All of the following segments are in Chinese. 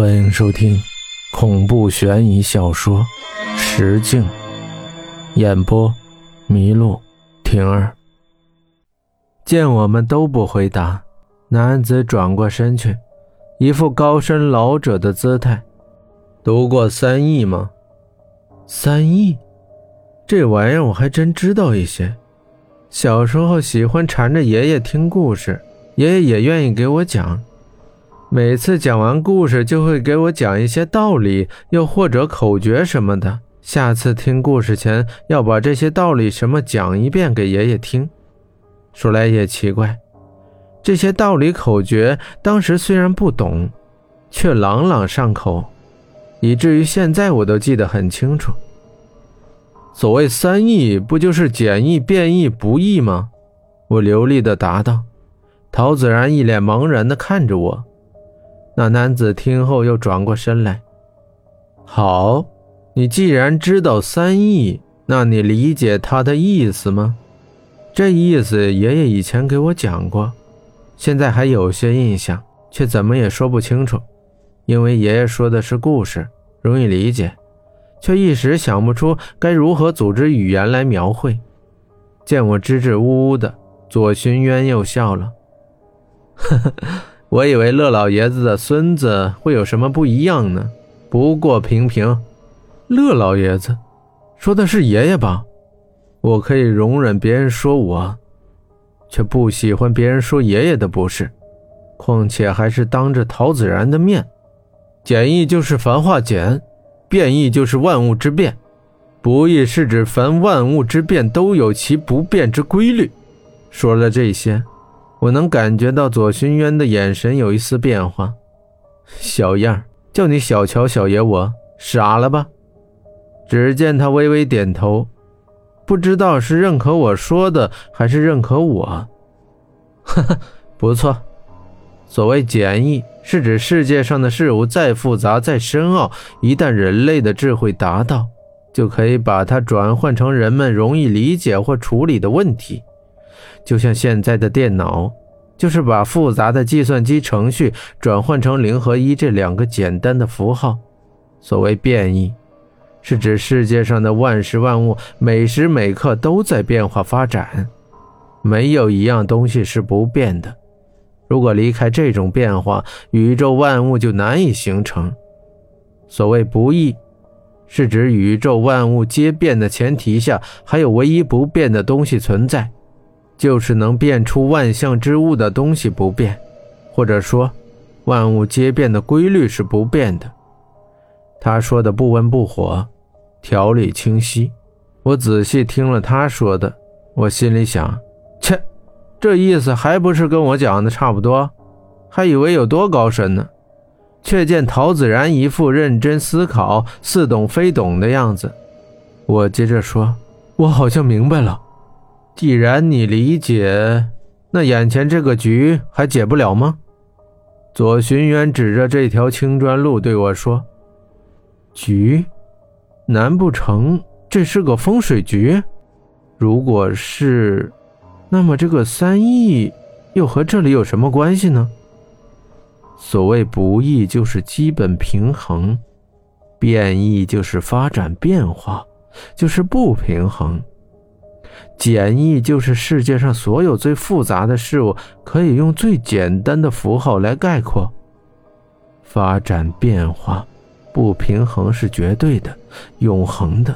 欢迎收听恐怖悬疑小说《石镜》，演播：麋鹿婷儿。见我们都不回答，男子转过身去，一副高深老者的姿态。读过三义吗？三义，这玩意儿我还真知道一些。小时候喜欢缠着爷爷听故事，爷爷也愿意给我讲。每次讲完故事，就会给我讲一些道理，又或者口诀什么的。下次听故事前，要把这些道理什么讲一遍给爷爷听。说来也奇怪，这些道理口诀，当时虽然不懂，却朗朗上口，以至于现在我都记得很清楚。所谓三易，不就是简易、变易、不易吗？我流利的答道。陶子然一脸茫然的看着我。那男子听后又转过身来。好，你既然知道三义，那你理解他的意思吗？这意思爷爷以前给我讲过，现在还有些印象，却怎么也说不清楚。因为爷爷说的是故事，容易理解，却一时想不出该如何组织语言来描绘。见我支支吾吾的，左寻渊又笑了，呵呵。我以为乐老爷子的孙子会有什么不一样呢？不过平平，乐老爷子说的是爷爷吧？我可以容忍别人说我，却不喜欢别人说爷爷的不是。况且还是当着陶子然的面。简易就是繁化简，变异就是万物之变，不易是指凡万物之变都有其不变之规律。说了这些。我能感觉到左寻渊的眼神有一丝变化，小样叫你小瞧小爷我傻了吧？只见他微微点头，不知道是认可我说的，还是认可我。哈哈，不错。所谓简易，是指世界上的事物再复杂、再深奥，一旦人类的智慧达到，就可以把它转换成人们容易理解或处理的问题。就像现在的电脑，就是把复杂的计算机程序转换成零和一这两个简单的符号。所谓变异，是指世界上的万事万物每时每刻都在变化发展，没有一样东西是不变的。如果离开这种变化，宇宙万物就难以形成。所谓不易，是指宇宙万物皆变的前提下，还有唯一不变的东西存在。就是能变出万象之物的东西不变，或者说，万物皆变的规律是不变的。他说的不温不火，条理清晰。我仔细听了他说的，我心里想：切，这意思还不是跟我讲的差不多？还以为有多高深呢。却见陶子然一副认真思考、似懂非懂的样子。我接着说：“我好像明白了。”既然你理解，那眼前这个局还解不了吗？左寻渊指着这条青砖路对我说：“局？难不成这是个风水局？如果是，那么这个三义又和这里有什么关系呢？所谓不易，就是基本平衡；变异，就是发展变化，就是不平衡。”简易就是世界上所有最复杂的事物，可以用最简单的符号来概括。发展变化，不平衡是绝对的、永恒的，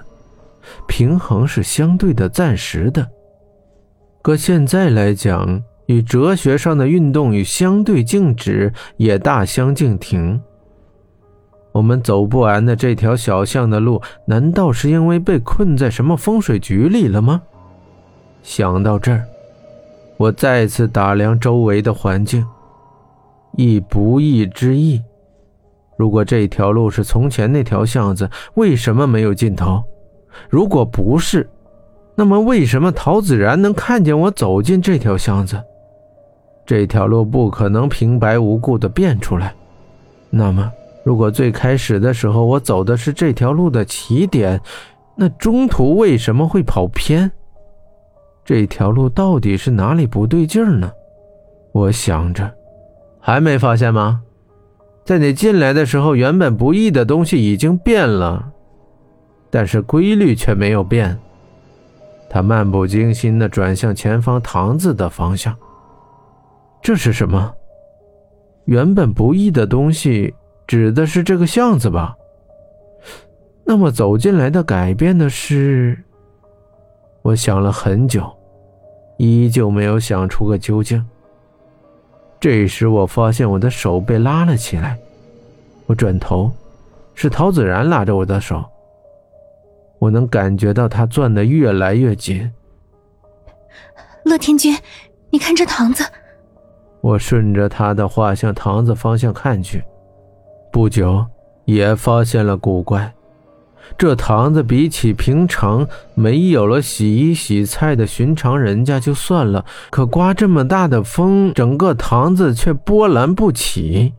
平衡是相对的、暂时的。搁现在来讲，与哲学上的运动与相对静止也大相径庭。我们走不完的这条小巷的路，难道是因为被困在什么风水局里了吗？想到这儿，我再次打量周围的环境，亦不义之意。如果这条路是从前那条巷子，为什么没有尽头？如果不是，那么为什么陶子然能看见我走进这条巷子？这条路不可能平白无故的变出来。那么，如果最开始的时候我走的是这条路的起点，那中途为什么会跑偏？这条路到底是哪里不对劲儿呢？我想着，还没发现吗？在你进来的时候，原本不易的东西已经变了，但是规律却没有变。他漫不经心地转向前方堂子的方向。这是什么？原本不易的东西，指的是这个巷子吧？那么走进来的改变的是？我想了很久，依旧没有想出个究竟。这时，我发现我的手被拉了起来。我转头，是陶子然拉着我的手。我能感觉到他攥得越来越紧。乐天君，你看这堂子。我顺着他的话向堂子方向看去，不久也发现了古怪。这堂子比起平常没有了洗衣洗菜的寻常人家就算了，可刮这么大的风，整个堂子却波澜不起。